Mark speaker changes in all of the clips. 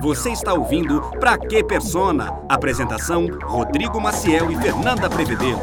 Speaker 1: Você está ouvindo Pra Que Persona? Apresentação: Rodrigo Maciel e Fernanda Prevedelo.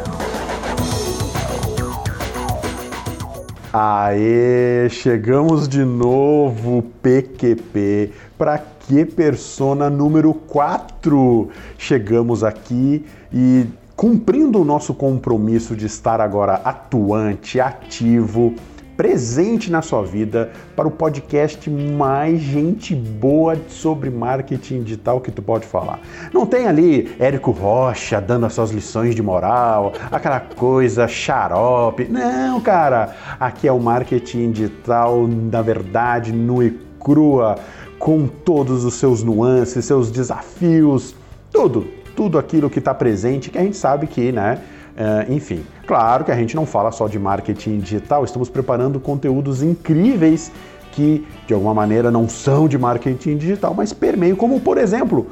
Speaker 2: Aê, chegamos de novo, PQP. Pra Que Persona número 4? Chegamos aqui e cumprindo o nosso compromisso de estar agora atuante, ativo, presente na sua vida para o podcast mais gente boa sobre marketing digital que tu pode falar. Não tem ali Érico Rocha dando as suas lições de moral, aquela coisa xarope. Não, cara. Aqui é o marketing digital, na verdade, nu e crua, com todos os seus nuances, seus desafios, tudo, tudo aquilo que está presente que a gente sabe que, né? Uh, enfim, claro que a gente não fala só de marketing digital, estamos preparando conteúdos incríveis que de alguma maneira não são de marketing digital, mas permeiam, como por exemplo,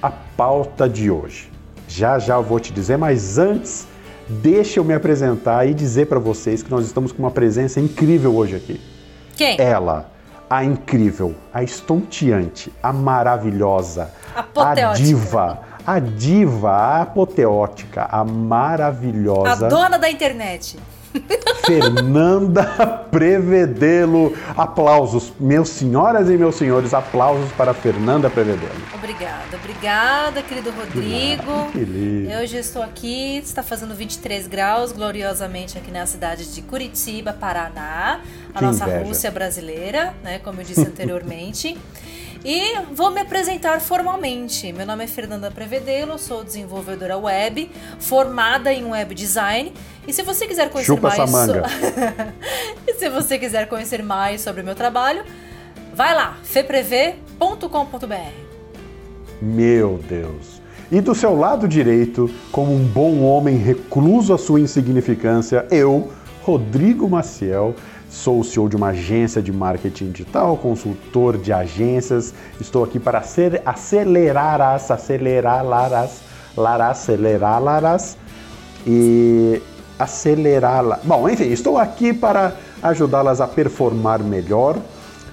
Speaker 2: a pauta de hoje. Já já eu vou te dizer, mas antes, deixa eu me apresentar e dizer para vocês que nós estamos com uma presença incrível hoje aqui.
Speaker 3: Quem?
Speaker 2: Ela, a incrível, a estonteante, a maravilhosa,
Speaker 3: a,
Speaker 2: a diva a diva, a apoteótica, a maravilhosa.
Speaker 3: A dona da internet.
Speaker 2: Fernanda Prevedelo. Aplausos, meus senhoras e meus senhores, aplausos para Fernanda Prevedelo.
Speaker 3: Obrigada, obrigada, querido Rodrigo.
Speaker 2: Que lindo.
Speaker 3: Eu já estou aqui, está fazendo 23 graus, gloriosamente aqui na cidade de Curitiba, Paraná, a
Speaker 2: Que
Speaker 3: nossa
Speaker 2: inveja.
Speaker 3: Rússia brasileira, né, como eu disse anteriormente. E vou me apresentar formalmente. Meu nome é Fernanda Prevedelo, sou desenvolvedora web, formada em web design. E se você quiser conhecer
Speaker 2: Chupa
Speaker 3: mais
Speaker 2: manga.
Speaker 3: e se você quiser conhecer mais sobre o meu trabalho, vai lá, feprev.com.br.
Speaker 2: Meu Deus. E do seu lado direito, como um bom homem recluso à sua insignificância, eu, Rodrigo Maciel, sou o CEO de uma agência de marketing digital, consultor de agências. Estou aqui para acelerar as, acelerar laras, laras, acelerar laras e acelerá-la. Bom, enfim, estou aqui para ajudá-las a performar melhor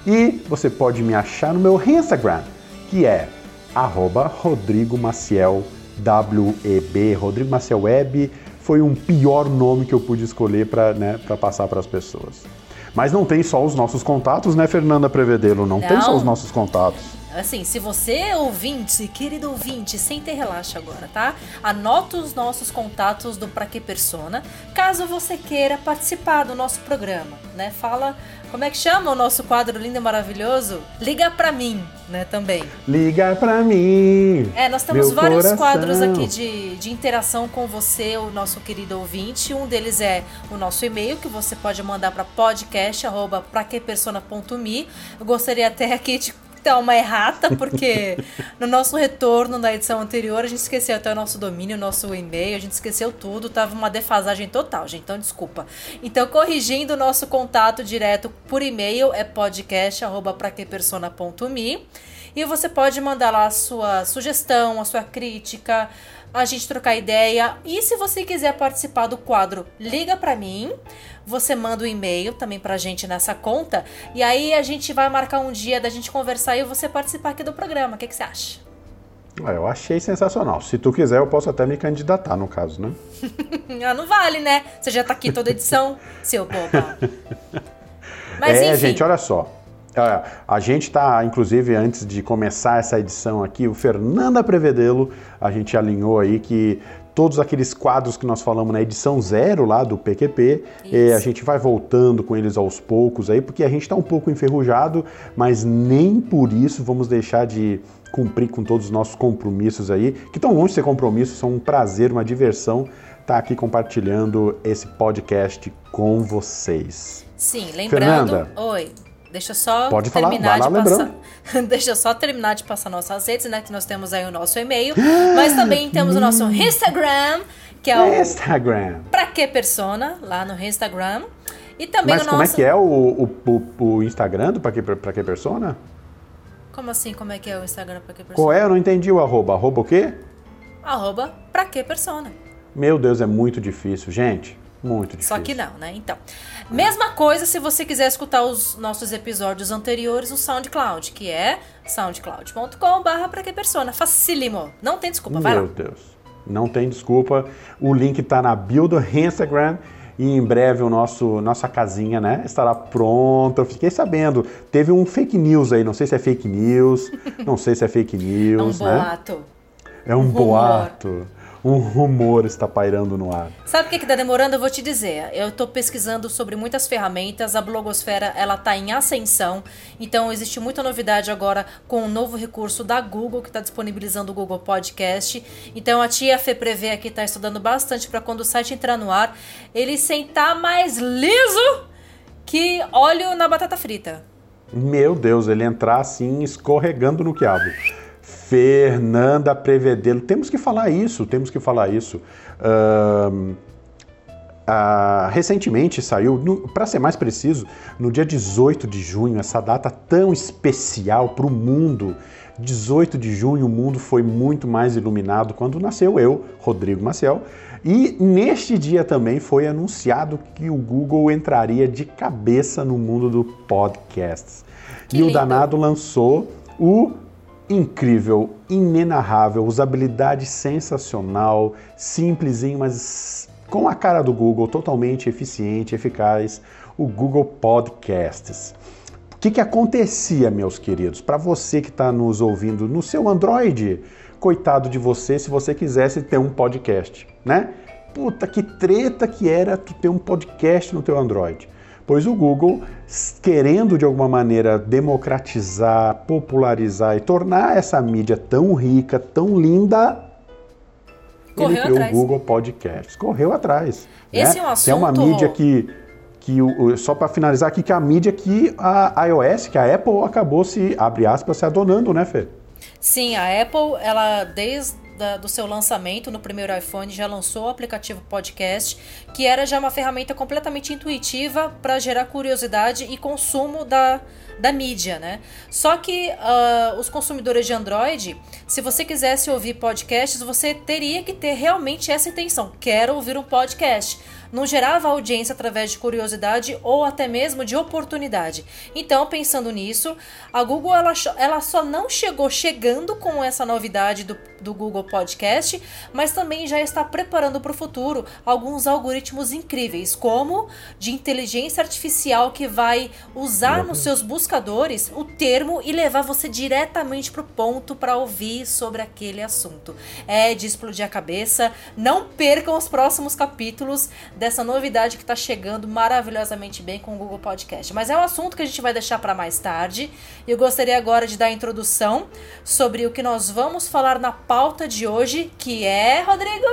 Speaker 2: e você pode me achar no meu Instagram, que é arroba Rodrigo Maciel WEB. Foi um pior nome que eu pude escolher para né, passar para as pessoas. Mas não tem só os nossos contatos, né, Fernanda Prevedelo? Não, tem só
Speaker 3: Não.
Speaker 2: os nossos contatos.
Speaker 3: Assim, se você, ouvinte, querido ouvinte, senta e relaxa agora, tá? Anota os nossos contatos do Pra Que Persona, caso você queira participar do nosso programa, né? Fala, como é que chama o nosso quadro lindo e maravilhoso? Liga pra mim, né, também.
Speaker 2: Liga pra mim.
Speaker 3: É, nós temos vários
Speaker 2: coração.
Speaker 3: quadros aqui de, de interação com você, o nosso querido ouvinte. Um deles é o nosso e-mail, que você pode mandar para podcast.praquepersona.me. Eu gostaria até aqui de uma errata, porque no nosso retorno da edição anterior, a gente esqueceu até o nosso domínio, o nosso e-mail, a gente esqueceu tudo, tava uma defasagem total, gente, então desculpa. Então, corrigindo o nosso contato direto por e-mail, é podcast.praquepersona.me. E você pode mandar lá a sua sugestão, a sua crítica, a gente trocar ideia. E se você quiser participar do quadro Liga pra mim, você manda um e-mail também pra gente nessa conta. E aí a gente vai marcar um dia da gente conversar e você participar aqui do programa. O que, que você acha?
Speaker 2: Ah, Eu achei sensacional. Se tu quiser, eu posso até me candidatar, no caso, né?
Speaker 3: Ah, não vale, né? Você já tá aqui toda edição, seu boba. Mas
Speaker 2: é,
Speaker 3: enfim.
Speaker 2: gente, olha só. É, A gente está, inclusive, antes de começar essa edição aqui, o Fernanda Prevedelo, a gente alinhou aí que todos aqueles quadros que nós falamos na edição zero lá do PQP, eh, a gente vai voltando com eles aos poucos aí, porque a gente está um pouco enferrujado, mas nem por isso vamos deixar de cumprir com todos os nossos compromissos aí, que estão longe de ser compromissos, são um prazer, uma diversão estar aqui compartilhando esse podcast com vocês.
Speaker 3: Sim, lembrando.
Speaker 2: Fernanda.
Speaker 3: Oi. Deixa eu só
Speaker 2: Pode
Speaker 3: terminar de passar. Deixa só terminar de passar nossas redes, né? Que nós temos aí o nosso e-mail. Mas também temos o nosso Instagram, que é o
Speaker 2: Instagram.
Speaker 3: Pra Que Persona, lá no Instagram. E também
Speaker 2: Mas como é
Speaker 3: nosso.
Speaker 2: que é o, o, o- o Instagram do Pra Que, pra que Persona?
Speaker 3: Como assim? Como é que é o Instagram Pra Que Persona?
Speaker 2: Qual é? Eu não entendi o arroba. Arroba o quê?
Speaker 3: Arroba Pra Que Persona.
Speaker 2: Meu Deus, é muito difícil. Gente, Muito difícil.
Speaker 3: Só que não, né? Então, mesma coisa se você quiser escutar os nossos episódios anteriores no SoundCloud, que é soundcloud.com/barra para que persona. Facílimo. Não tem desculpa, vai
Speaker 2: Meu
Speaker 3: lá.
Speaker 2: Deus. Não tem desculpa. O link tá na bio do Instagram e em breve o nosso nossa casinha, né, estará pronta. Eu fiquei sabendo, teve um fake news aí, não sei se é fake news, não sei se é fake
Speaker 3: É um
Speaker 2: news, né?
Speaker 3: boato.
Speaker 2: É um
Speaker 3: Um rumor.
Speaker 2: Um rumor está pairando no ar.
Speaker 3: Sabe o que, que tá demorando? Eu vou te dizer. Eu tô pesquisando sobre muitas ferramentas. A blogosfera, ela tá em ascensão. Então, existe muita novidade agora com o novo recurso da Google, que está disponibilizando o Google Podcast. Então, a tia Fê Prevê aqui tá estudando bastante para quando o site entrar no ar, ele sentar mais liso que óleo na batata frita.
Speaker 2: Meu Deus, ele entrar assim escorregando no quiabo. Fernanda Prevedelo, temos que falar isso, temos que falar isso. Ahn, ah, recentemente saiu, para ser mais preciso, no dia 18 de junho, essa data tão especial para o mundo. 18 de junho, o mundo foi muito mais iluminado quando nasceu eu, Rodrigo Maciel. E neste dia também foi anunciado que o Google entraria de cabeça no mundo do podcasts.
Speaker 3: Que
Speaker 2: e o
Speaker 3: lindo.
Speaker 2: danado lançou o incrível, inenarrável, usabilidade sensacional, simplesinho, mas com a cara do Google, totalmente eficiente, eficaz, o Google Podcasts. O que, que acontecia, meus queridos? Para você que está nos ouvindo no seu Android, coitado de você se você quisesse ter um podcast, né? Puta que treta que era ter um podcast no teu Android. Pois o Google, querendo de alguma maneira democratizar, popularizar e tornar essa mídia tão rica, tão linda,
Speaker 3: Correu
Speaker 2: ele criou
Speaker 3: atrás.
Speaker 2: o Google Podcasts. Correu atrás.
Speaker 3: Esse
Speaker 2: né?
Speaker 3: é um
Speaker 2: Que é uma
Speaker 3: assunto-
Speaker 2: mídia que, que o- o- só para finalizar aqui, que é a mídia que a iOS, que a Apple acabou se, abre aspas, se adonando, né, Fê?
Speaker 3: Sim, a Apple, ela desde da- do seu lançamento no primeiro iPhone já lançou o aplicativo Podcast, que era já uma ferramenta completamente intuitiva para gerar curiosidade e consumo da, da mídia, né? Só que ah, os consumidores de Android, se você quisesse ouvir podcasts, você teria que ter realmente essa intenção. Quero ouvir um podcast. Não gerava audiência através de curiosidade ou até mesmo de oportunidade. Então, pensando nisso, a Google ela, ela só não chegou chegando com essa novidade do, do Google Podcast, mas também já está preparando para o futuro alguns algoritmos incríveis, como de inteligência artificial que vai usar nos seus buscadores o termo e levar você diretamente para o ponto para ouvir sobre aquele assunto. É de explodir a cabeça. Não percam os próximos capítulos dessa novidade que está chegando maravilhosamente bem com o Google Podcast. Mas é um assunto que a gente vai deixar para mais tarde. Eu gostaria agora de dar a introdução sobre o que nós vamos falar na pauta de hoje, que é, Rodrigo?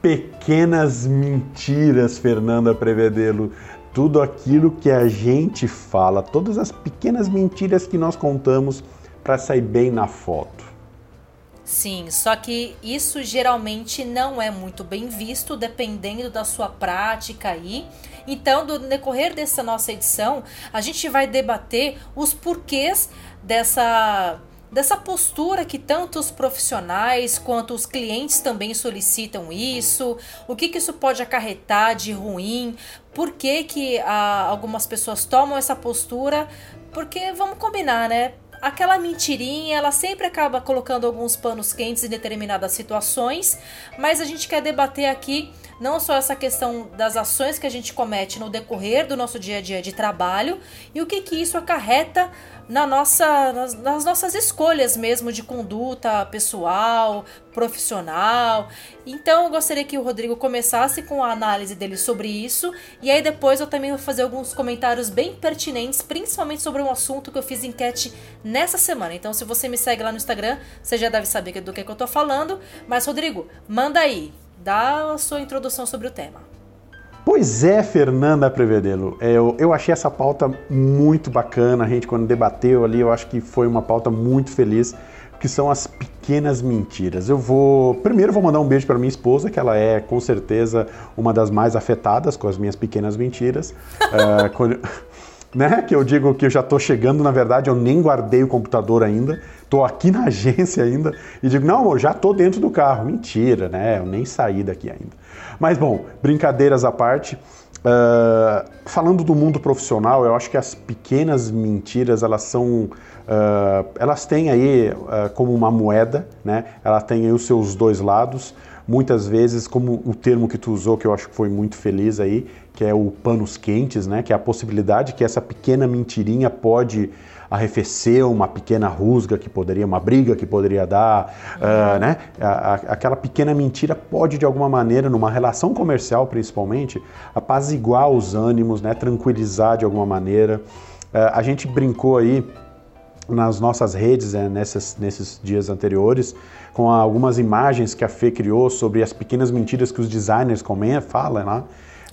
Speaker 2: Pequenas mentiras, Fernanda Prevedelo. Tudo aquilo que a gente fala, todas as pequenas mentiras que nós contamos para sair bem na foto.
Speaker 3: Sim, só que isso geralmente não é muito bem visto, dependendo da sua prática aí. Então, no decorrer dessa nossa edição, a gente vai debater os porquês dessa dessa postura que tanto os profissionais quanto os clientes também solicitam isso, o que, que isso pode acarretar de ruim, por que, que ah, algumas pessoas tomam essa postura, porque vamos combinar, né? Aquela mentirinha, ela sempre acaba colocando alguns panos quentes em determinadas situações, mas a gente quer debater aqui não só essa questão das ações que a gente comete no decorrer do nosso dia a dia de trabalho e o que que isso acarreta na nossa, nas, nas nossas escolhas mesmo de conduta pessoal, profissional. Então eu gostaria que o Rodrigo começasse com a análise dele sobre isso e aí depois eu também vou fazer alguns comentários bem pertinentes, principalmente sobre um assunto que eu fiz enquete nessa semana. Então se você me segue lá no Instagram, você já deve saber do que, que eu tô falando. Mas Rodrigo, manda aí, dá a sua introdução sobre o tema.
Speaker 2: Pois é, Fernanda Prevedelo. É, Eu, eu achei essa pauta muito bacana. A gente, quando debateu ali, eu acho que foi uma pauta muito feliz, que são as pequenas mentiras. Eu vou. Primeiro, vou mandar um beijo para minha esposa, que ela é, com certeza, uma das mais afetadas com as minhas pequenas mentiras. É, quando, né? Que eu digo que eu já estou chegando, na verdade, eu nem guardei o computador ainda, estou aqui na agência ainda e digo, não, amor, já estou dentro do carro. Mentira, né? Eu nem saí daqui ainda. Mas bom, brincadeiras à parte. Uh, falando do mundo profissional, eu acho que as pequenas mentiras elas são, uh, elas têm aí uh, como uma moeda, né? Ela tem aí os seus dois lados. Muitas vezes, como o termo que tu usou, que eu acho que foi muito feliz aí, que é o panos quentes, né? Que é a possibilidade que essa pequena mentirinha pode arrefecer uma pequena rusga que poderia, uma briga que poderia dar, uh, né? A, a, aquela pequena mentira pode de alguma maneira, numa relação comercial principalmente, apaziguar os ânimos, né? Tranquilizar de alguma maneira. Uh, a gente brincou aí nas nossas redes né, nesses, nesses dias anteriores com algumas imagens que a Fê criou sobre as pequenas mentiras que os designers comem, falam. Né?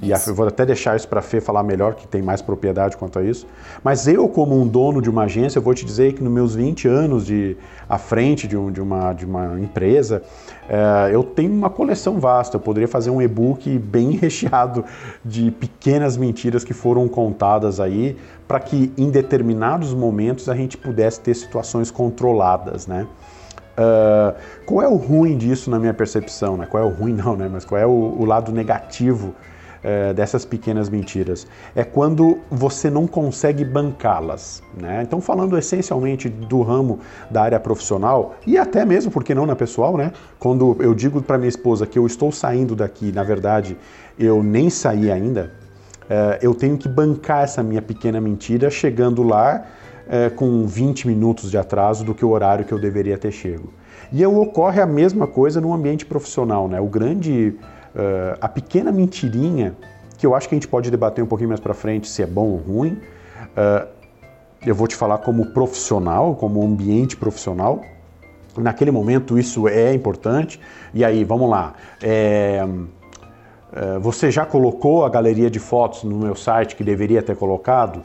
Speaker 2: E eu vou até deixar isso para a Fê falar melhor, que tem mais propriedade quanto a isso. Mas eu, como um dono de uma agência, eu vou te dizer que nos meus 20 anos de, à frente de, um, de, uma, de uma empresa, é, eu tenho uma coleção vasta. Eu poderia fazer um e-book bem recheado de pequenas mentiras que foram contadas aí, para que em determinados momentos a gente pudesse ter situações controladas, né? Uh, qual é o ruim disso na minha percepção? Né? Qual é o ruim não, né? Mas qual é o, o lado negativo é, dessas pequenas mentiras. É quando você não consegue bancá-las. Né? Então, falando essencialmente do ramo da área profissional e até mesmo, porque não na pessoal, né? quando eu digo para minha esposa que eu estou saindo daqui, na verdade, eu nem saí ainda, é, eu tenho que bancar essa minha pequena mentira chegando lá é, com 20 minutos de atraso do que o horário que eu deveria ter chego. E ocorre a mesma coisa no ambiente profissional. Né? O grande Uh, a pequena mentirinha, que eu acho que a gente pode debater um pouquinho mais para frente se é bom ou ruim, uh, eu vou te falar como profissional, como ambiente profissional. Naquele momento isso é importante. E aí, vamos lá. É, é, você já colocou a galeria de fotos no meu site que deveria ter colocado?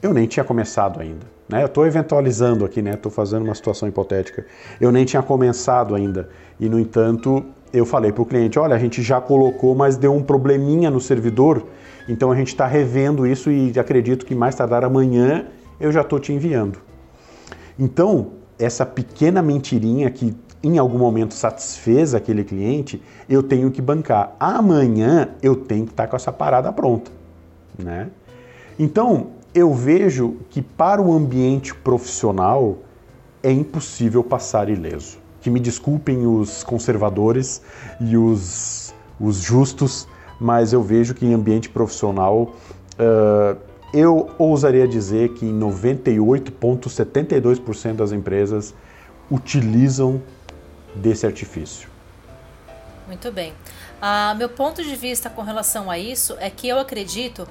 Speaker 2: Eu nem tinha começado ainda. Né? Eu estou eventualizando aqui, estou né? fazendo uma situação hipotética. Eu nem tinha começado ainda. E, no entanto, eu falei para o cliente: olha, a gente já colocou, mas deu um probleminha no servidor, então a gente está revendo isso e acredito que mais tardar amanhã eu já estou te enviando. Então, essa pequena mentirinha que em algum momento satisfez aquele cliente, eu tenho que bancar. Amanhã eu tenho que estar tá com essa parada pronta, né? Então, eu vejo que para o ambiente profissional é impossível passar ileso que me desculpem os conservadores e os, os justos, mas eu vejo que em ambiente profissional uh, eu ousaria dizer que 98,72% das empresas utilizam desse artifício.
Speaker 3: Muito bem. Uh, meu ponto de vista com relação a isso é que eu acredito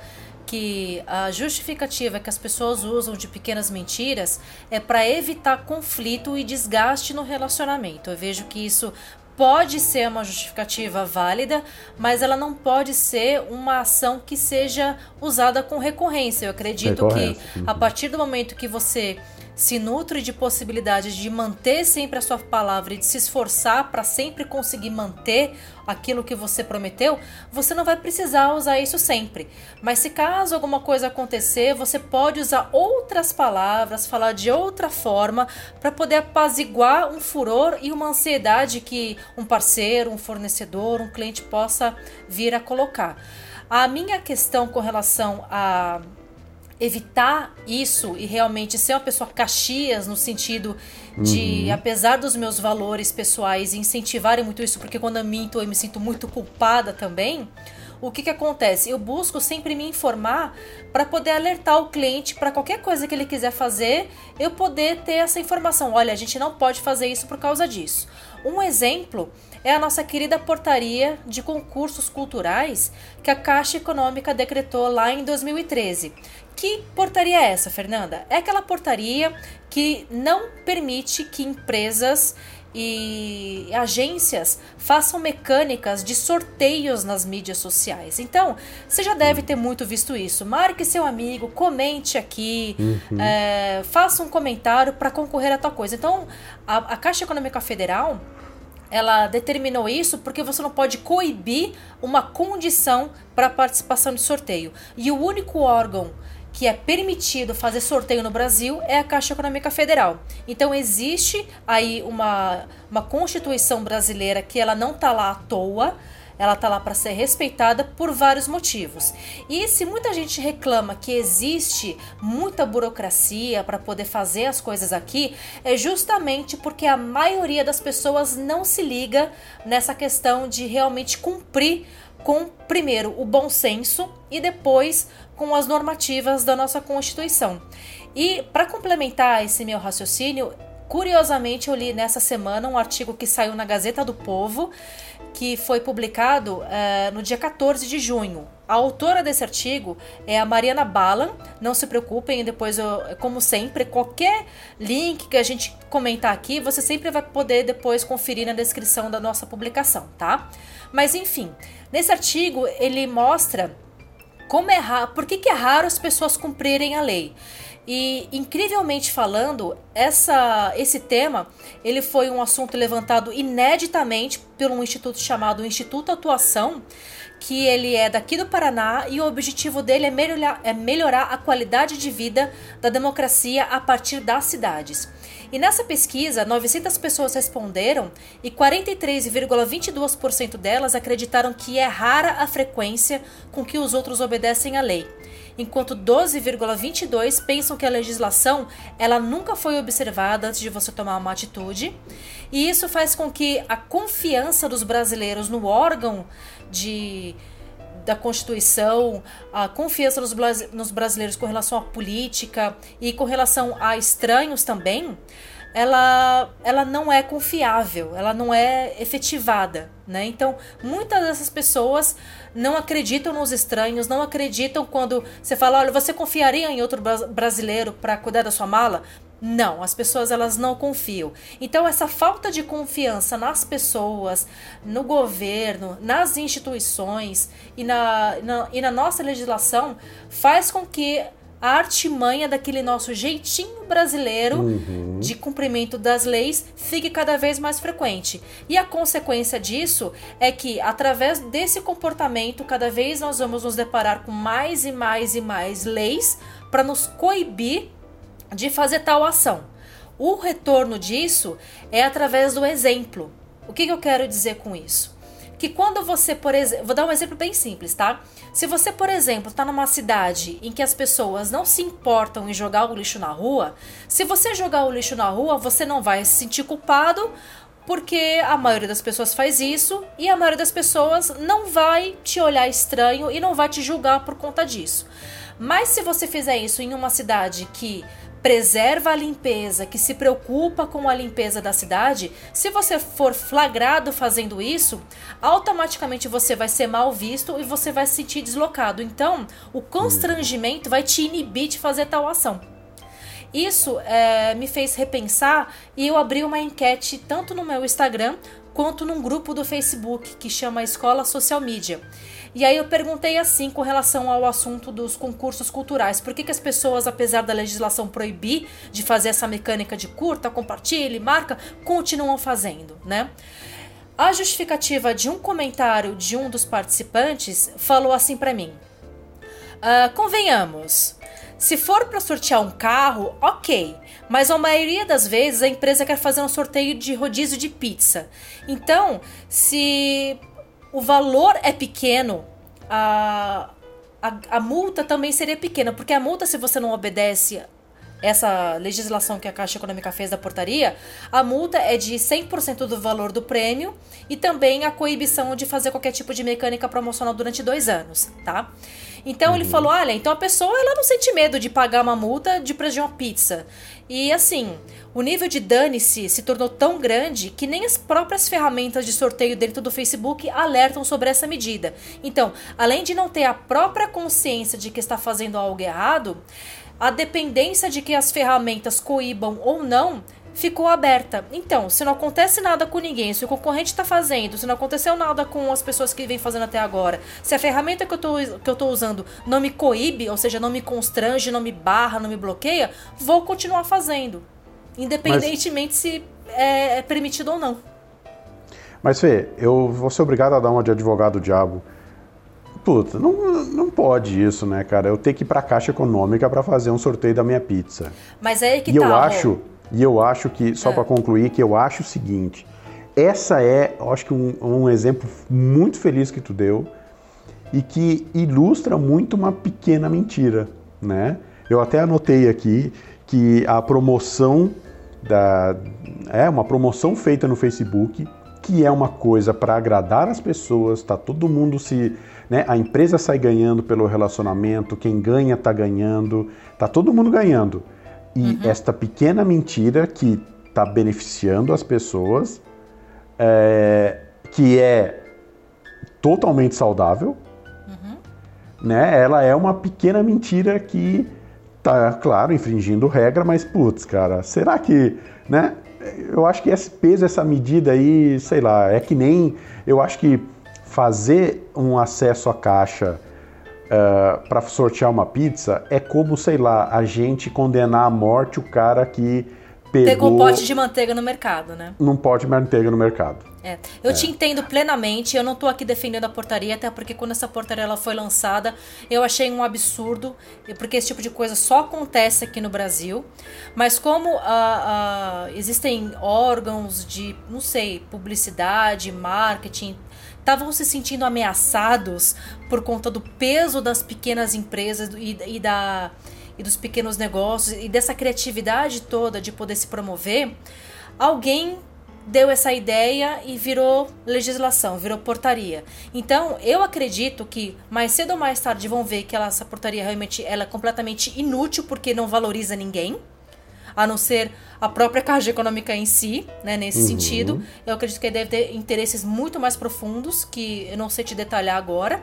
Speaker 3: que a justificativa que as pessoas usam de pequenas mentiras é para evitar conflito e desgaste no relacionamento. Eu vejo que isso pode ser uma justificativa válida, mas ela não pode ser uma ação que seja usada com recorrência. Eu acredito que a partir do momento que você se nutre de possibilidades de manter sempre a sua palavra e de se esforçar para sempre conseguir manter aquilo que você prometeu, você não vai precisar usar isso sempre. Mas se caso alguma coisa acontecer, você pode usar outras palavras, falar de outra forma para poder apaziguar um furor e uma ansiedade que um parceiro, um fornecedor, um cliente possa vir a colocar. A minha questão com relação a evitar isso e realmente ser uma pessoa caxias no sentido de, uhum. apesar dos meus valores pessoais incentivarem muito isso, porque quando eu minto eu me sinto muito culpada também. O que, que acontece? Eu busco sempre me informar para poder alertar o cliente para qualquer coisa que ele quiser fazer, eu poder ter essa informação. Olha, a gente não pode fazer isso por causa disso. Um exemplo é a nossa querida portaria de concursos culturais que a Caixa Econômica decretou lá em 2013. Que portaria é essa, Fernanda? É aquela portaria que não permite que empresas e agências façam mecânicas de sorteios nas mídias sociais. Então, você já deve ter muito visto isso. Marque seu amigo, comente aqui, uhum. é, faça um comentário para concorrer a tal coisa. Então, a, a Caixa Econômica Federal ela determinou isso porque você não pode coibir uma condição para participação de sorteio. E o único órgão que é permitido fazer sorteio no Brasil é a Caixa Econômica Federal. Então existe aí uma, uma Constituição brasileira que ela não está lá à toa, ela está lá para ser respeitada por vários motivos. E se muita gente reclama que existe muita burocracia para poder fazer as coisas aqui, é justamente porque a maioria das pessoas não se liga nessa questão de realmente cumprir com primeiro o bom senso e depois com as normativas da nossa Constituição. E para complementar esse meu raciocínio, curiosamente eu li nessa semana um artigo que saiu na Gazeta do Povo, que foi publicado uh, no dia 14 de junho. A autora desse artigo é a Mariana Balan. Não se preocupem, depois, eu, como sempre, qualquer link que a gente comentar aqui, você sempre vai poder depois conferir na descrição da nossa publicação, tá? Mas enfim, nesse artigo ele mostra como é raro, por que, que é raro as pessoas cumprirem a lei. E incrivelmente falando, essa, esse tema ele foi um assunto levantado ineditamente por um instituto chamado Instituto Atuação, que ele é daqui do Paraná e o objetivo dele é melhorar, é melhorar a qualidade de vida da democracia a partir das cidades. E nessa pesquisa, 900 pessoas responderam e 43,22% delas acreditaram que é rara a frequência com que os outros obedecem à lei, enquanto 12,22 pensam que a legislação ela nunca foi observada antes de você tomar uma atitude. E isso faz com que a confiança dos brasileiros no órgão de da Constituição, a confiança nos, nos brasileiros com relação à política e com relação a estranhos também, ela, ela não é confiável, ela não é efetivada, né? Então, muitas dessas pessoas não acreditam nos estranhos, não acreditam quando você fala, olha, você confiaria em outro brasileiro para cuidar da sua mala? Não, as pessoas elas não confiam. Então essa falta de confiança nas pessoas, no governo, nas instituições e na, na, e na nossa legislação faz com que a artimanha daquele nosso jeitinho brasileiro uhum. de cumprimento das leis fique cada vez mais frequente. E a consequência disso é que, através desse comportamento, cada vez nós vamos nos deparar com mais e mais e mais leis para nos coibir de fazer tal ação. O retorno disso é através do exemplo. O que, que eu quero dizer com isso? Que quando você, por exemplo, vou dar um exemplo bem simples, tá? Se você, por exemplo, está numa cidade em que as pessoas não se importam em jogar o lixo na rua, se você jogar o lixo na rua, você não vai se sentir culpado porque a maioria das pessoas faz isso e a maioria das pessoas não vai te olhar estranho e não vai te julgar por conta disso. Mas se você fizer isso em uma cidade que preserva a limpeza, que se preocupa com a limpeza da cidade, se você for flagrado fazendo isso, automaticamente você vai ser mal visto e você vai se sentir deslocado. Então, o constrangimento vai te inibir de fazer tal ação. Isso é, me fez repensar e eu abri uma enquete tanto no meu Instagram quanto num grupo do Facebook que chama Escola Social Media. E aí eu perguntei assim com relação ao assunto dos concursos culturais. Por que, que as pessoas, apesar da legislação proibir de fazer essa mecânica de curta, compartilhe, marca, continuam fazendo, né? A justificativa de um comentário de um dos participantes falou assim para mim: uh, convenhamos, se for para sortear um carro, ok, mas a maioria das vezes a empresa quer fazer um sorteio de rodízio de pizza. Então, se o valor é pequeno, a, a, a multa também seria pequena, porque a multa, se você não obedece essa legislação que a Caixa Econômica fez da portaria, a multa é de 100% do valor do prêmio e também a coibição de fazer qualquer tipo de mecânica promocional durante dois anos, tá? Então uhum. ele falou: olha, então a pessoa ela não sente medo de pagar uma multa de preço de uma pizza. E assim, o nível de dane-se se tornou tão grande que nem as próprias ferramentas de sorteio dentro do Facebook alertam sobre essa medida. Então, além de não ter a própria consciência de que está fazendo algo errado, a dependência de que as ferramentas coíbam ou não ficou aberta. Então, se não acontece nada com ninguém, se o concorrente está fazendo, se não aconteceu nada com as pessoas que vêm fazendo até agora, se a ferramenta que eu estou usando não me coíbe, ou seja, não me constrange, não me barra, não me bloqueia, vou continuar fazendo. Independentemente Mas... se é, é permitido ou não.
Speaker 2: Mas Fê, eu vou ser obrigado a dar uma de advogado diabo. Puta, não, não pode isso, né, cara? Eu tenho que ir pra Caixa Econômica para fazer um sorteio da minha pizza.
Speaker 3: Mas é aí que
Speaker 2: e
Speaker 3: tá.
Speaker 2: eu acho, e eu acho que, só
Speaker 3: É.
Speaker 2: para concluir, que eu acho o seguinte: essa é, eu acho que um, um exemplo muito feliz que tu deu e que ilustra muito uma pequena mentira, né? Eu até anotei aqui que a promoção da é uma promoção feita no Facebook que é uma coisa para agradar as pessoas, tá todo mundo se, né, a empresa sai ganhando pelo relacionamento, quem ganha tá ganhando, tá todo mundo ganhando. E esta pequena mentira que tá beneficiando as pessoas, é, que é totalmente saudável, né? Ela é uma pequena mentira que tá, claro, infringindo regra, mas putz, cara, será que, né? Eu acho que esse peso, essa medida aí, sei lá, é que nem, eu acho que fazer um acesso à caixa para sortear uma pizza é como, sei lá, a gente condenar à morte o cara que pegou
Speaker 3: Pegou pote de manteiga no mercado, né?
Speaker 2: num pote de manteiga no mercado.
Speaker 3: É. Eu te entendo plenamente, eu não tô aqui defendendo a portaria, até porque quando essa portaria ela foi lançada, eu achei um absurdo, porque esse tipo de coisa só acontece aqui no Brasil. Mas como ah, ah, existem órgãos de, não sei, publicidade, marketing, estavam se sentindo ameaçados por conta do peso das pequenas empresas e, e da e dos pequenos negócios e dessa criatividade toda de poder se promover, alguém deu essa ideia e virou legislação, virou portaria. Então, eu acredito que mais cedo ou mais tarde vão ver que ela, essa portaria realmente ela é completamente inútil porque não valoriza ninguém, a não ser a própria Caixa Econômica em si, né, nesse sentido. Eu acredito que ele deve ter interesses muito mais profundos que eu não sei te detalhar agora.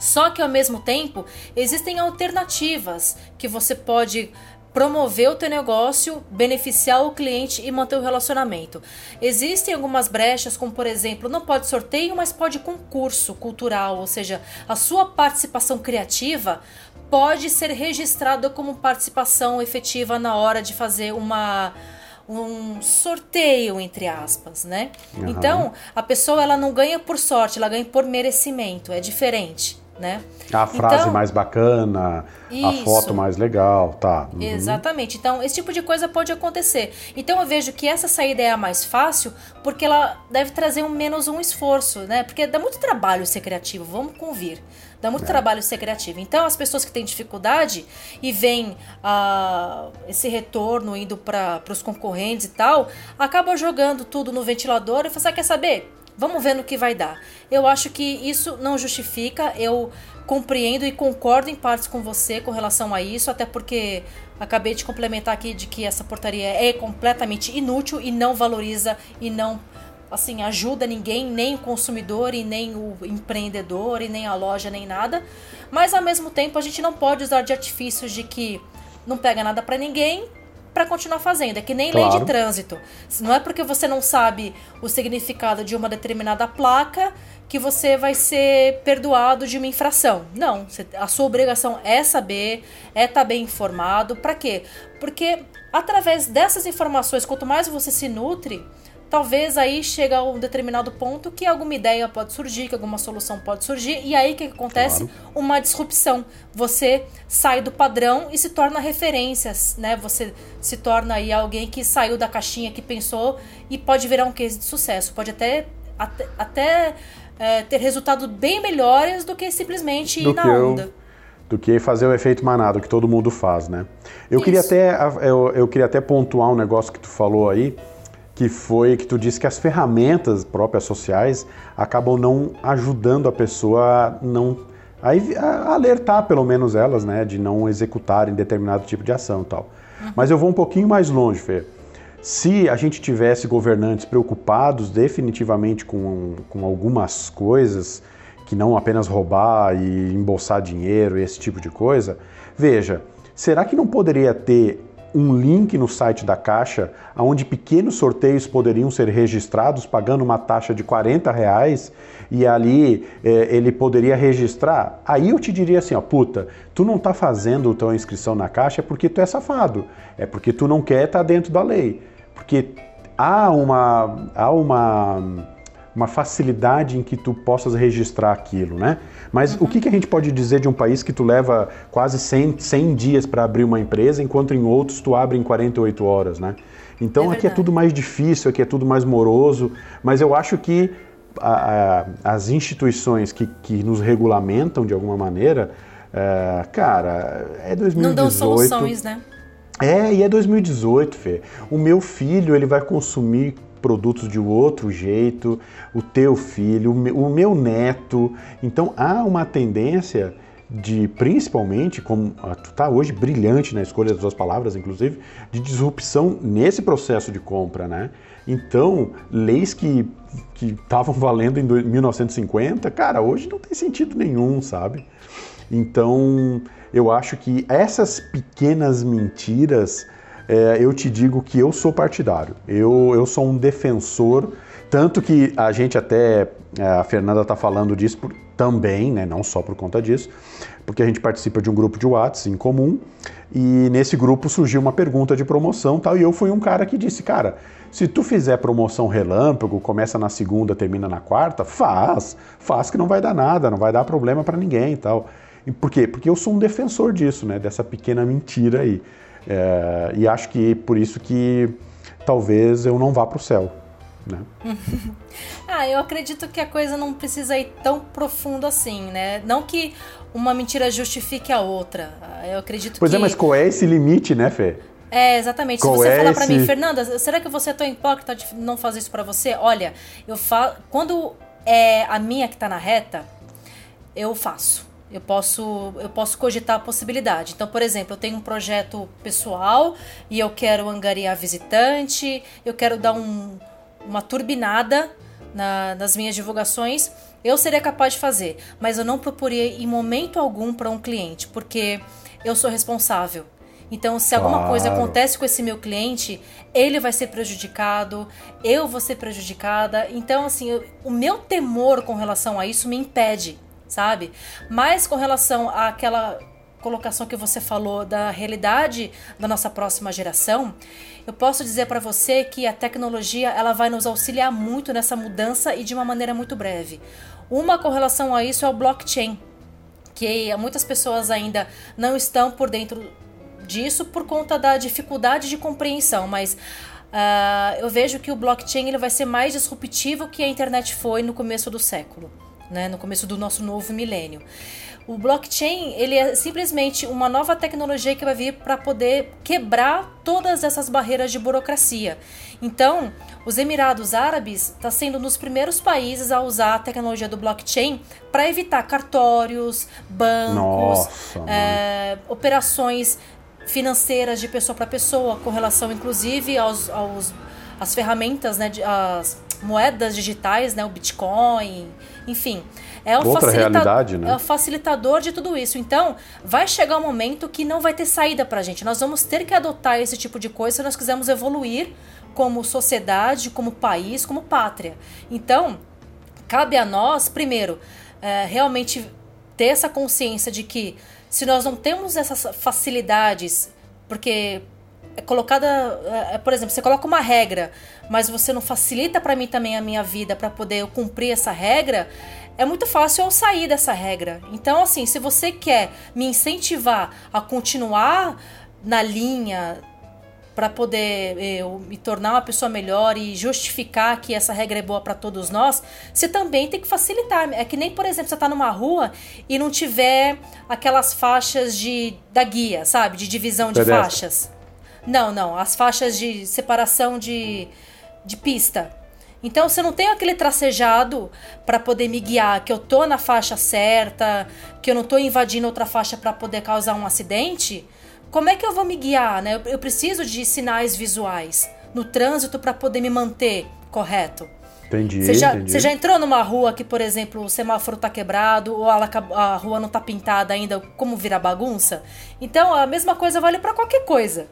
Speaker 3: Só que ao mesmo tempo, existem alternativas que você pode promover o teu negócio, beneficiar o cliente e manter o relacionamento. Existem algumas brechas, como por exemplo, não pode sorteio, mas pode concurso cultural, ou seja, a sua participação criativa pode ser registrada como participação efetiva na hora de fazer uma um sorteio entre aspas, né?
Speaker 2: Aham.
Speaker 3: Então, a pessoa ela não ganha por sorte, ela ganha por merecimento, é diferente, né?
Speaker 2: A frase
Speaker 3: Então-
Speaker 2: mais bacana, a
Speaker 3: Isso.
Speaker 2: foto mais legal, tá. Uhum.
Speaker 3: Exatamente. Então, esse tipo de coisa pode acontecer. Então, eu vejo que essa saída é a mais fácil porque ela deve trazer um menos um esforço, né? Porque dá muito trabalho ser criativo, vamos convir. Dá
Speaker 2: É.
Speaker 3: muito trabalho ser criativo. Então, as pessoas que têm dificuldade e veem ah, esse retorno indo para os concorrentes e tal, acabam jogando tudo no ventilador e falam, "Ah, quer saber? Vamos ver no que vai dar. Eu acho que isso não justifica. Eu compreendo e concordo em partes com você com relação a isso, até porque acabei de complementar aqui de que essa portaria é completamente inútil e não valoriza e não assim ajuda ninguém, nem o consumidor e nem o empreendedor e nem a loja nem nada. Mas ao mesmo tempo a gente não pode usar de artifícios de que não pega nada pra ninguém para continuar fazendo. É que nem lei
Speaker 2: Claro.
Speaker 3: de trânsito. Não é porque você não sabe o significado de uma determinada placa que você vai ser perdoado de uma infração. Não, a sua obrigação é saber, é estar bem informado. Para quê? Porque através dessas informações, quanto mais você se nutre, talvez aí chega a um determinado ponto que alguma ideia pode surgir, que alguma solução pode surgir, e aí o que acontece?
Speaker 2: Claro.
Speaker 3: Uma disrupção. Você sai do padrão e se torna referências, né? Você se torna aí alguém que saiu da caixinha, que pensou e pode virar um case de sucesso. Pode até, até, até, é, ter resultados bem melhores do que simplesmente
Speaker 2: do
Speaker 3: ir na
Speaker 2: que eu-
Speaker 3: onda.
Speaker 2: do que fazer o efeito manado que todo mundo faz, né? Eu queria até eu, eu queria até pontuar um negócio que tu falou aí, que foi que tu disse que as ferramentas próprias sociais acabam não ajudando a pessoa a não a, alertar pelo menos elas, né, de não executarem determinado tipo de ação e tal. Mas eu vou um pouquinho mais longe, Fê. Se a gente tivesse governantes preocupados definitivamente com, com algumas coisas, que não apenas roubar e embolsar dinheiro e esse tipo de coisa, veja, será que não poderia ter um link no site da Caixa onde pequenos sorteios poderiam ser registrados pagando uma taxa de 40 reais e ali eh, ele poderia registrar? Aí eu te diria assim, ó, puta, tu não tá fazendo tua inscrição na Caixa porque tu é safado, é porque tu não quer estar dentro da lei, porque há uma, há uma uma facilidade em que tu possas registrar aquilo, né? Mas uhum. o que, que a gente pode dizer de um país que tu leva quase 100, 100 dias para abrir uma empresa, enquanto em outros tu abre em 48 horas, né? Então é aqui é tudo mais difícil, aqui é tudo mais moroso, mas eu acho que a, a, as instituições que, que nos regulamentam de alguma maneira, é, cara, é 2018. Não dão
Speaker 3: soluções, né?
Speaker 2: É, e é 2018, Fê. O meu filho, ele vai consumir produtos de outro jeito, o teu filho, o meu neto. Então há uma tendência de, principalmente, como tu está hoje brilhante na escolha das suas palavras, inclusive, de disrupção nesse processo de compra, né? Então, leis que estavam valendo em 1950, cara, hoje não tem sentido nenhum, sabe? Então, eu acho que essas pequenas mentiras é, eu te digo que eu sou partidário. Eu, eu sou um defensor, tanto que a gente até, é, a Fernanda está falando disso por, também, né, não só por conta disso, porque a gente participa de um grupo de WhatsApp em comum e nesse grupo surgiu uma pergunta de promoção tal, e eu fui um cara que disse, cara, se tu fizer promoção relâmpago, começa na segunda, termina na quarta, faz, faz que não vai dar nada, não vai dar problema para ninguém e tal. Por quê? Porque eu sou um defensor disso, né, dessa pequena mentira aí. É, e acho que por isso que talvez eu não vá para o céu. Né?
Speaker 3: ah, eu acredito que a coisa não precisa ir tão profundo assim, né? Não que uma mentira justifique a outra. Eu acredito
Speaker 2: pois
Speaker 3: que.
Speaker 2: Pois é, mas qual é esse limite, né, Fê?
Speaker 3: É, exatamente. Qual Se você é falar para esse... mim, Fernanda, será que você é tão hipócrita de não fazer isso para você? Olha, eu falo. Quando é a minha que tá na reta, eu faço. Eu posso, eu posso cogitar a possibilidade. Então, por exemplo, eu tenho um projeto pessoal e eu quero angariar visitante, eu quero dar um, uma turbinada na, nas minhas divulgações. Eu seria capaz de fazer, mas eu não procurei em momento algum para um cliente, porque eu sou responsável. Então, se alguma claro. coisa acontece com esse meu cliente, ele vai ser prejudicado, eu vou ser prejudicada. Então, assim, eu, o meu temor com relação a isso me impede sabe? Mas com relação àquela colocação que você falou da realidade da nossa próxima geração, eu posso dizer para você que a tecnologia ela vai nos auxiliar muito nessa mudança e de uma maneira muito breve. Uma com relação a isso é o blockchain, que muitas pessoas ainda não estão por dentro disso por conta da dificuldade de compreensão, mas uh, eu vejo que o blockchain ele vai ser mais disruptivo que a internet foi no começo do século né, no começo do nosso novo milênio. O blockchain ele é simplesmente uma nova tecnologia que vai vir para poder quebrar todas essas barreiras de burocracia. Então, os Emirados Árabes está sendo um dos primeiros países a usar a tecnologia do blockchain para evitar cartórios, bancos, Nossa, é, operações financeiras de pessoa para pessoa, com relação inclusive aos, aos as ferramentas, né, de, as moedas digitais, né, o Bitcoin, enfim. É o,
Speaker 2: Outra realidade, né?
Speaker 3: é o facilitador de tudo isso. Então, vai chegar um momento que não vai ter saída pra gente. Nós vamos ter que adotar esse tipo de coisa se nós quisermos evoluir como sociedade, como país, como pátria. Então, cabe a nós, primeiro, é, realmente ter essa consciência de que se nós não temos essas facilidades, porque é colocada, é, é, por exemplo, você coloca uma regra, mas você não facilita para mim também a minha vida para poder eu cumprir essa regra, é muito fácil eu sair dessa regra. Então, assim, se você quer me incentivar a continuar na linha para poder eu me tornar uma pessoa melhor e justificar que essa regra é boa para todos nós, você também tem que facilitar. É que nem, por exemplo, você tá numa rua e não tiver aquelas faixas de da guia, sabe, de divisão de faixas. Não, não. As faixas de separação de, de pista. Então, se eu não tenho aquele tracejado para poder me guiar, que eu tô na faixa certa, que eu não tô invadindo outra faixa para poder causar um acidente, como é que eu vou me guiar, né? Eu, preciso de sinais visuais no trânsito para poder me manter correto.
Speaker 2: Entendi
Speaker 3: você, já,
Speaker 2: entendi.
Speaker 3: você já entrou numa rua que, por exemplo, o semáforo tá quebrado ou a, a rua não tá pintada ainda, como virar bagunça? Então, a mesma coisa vale para qualquer coisa.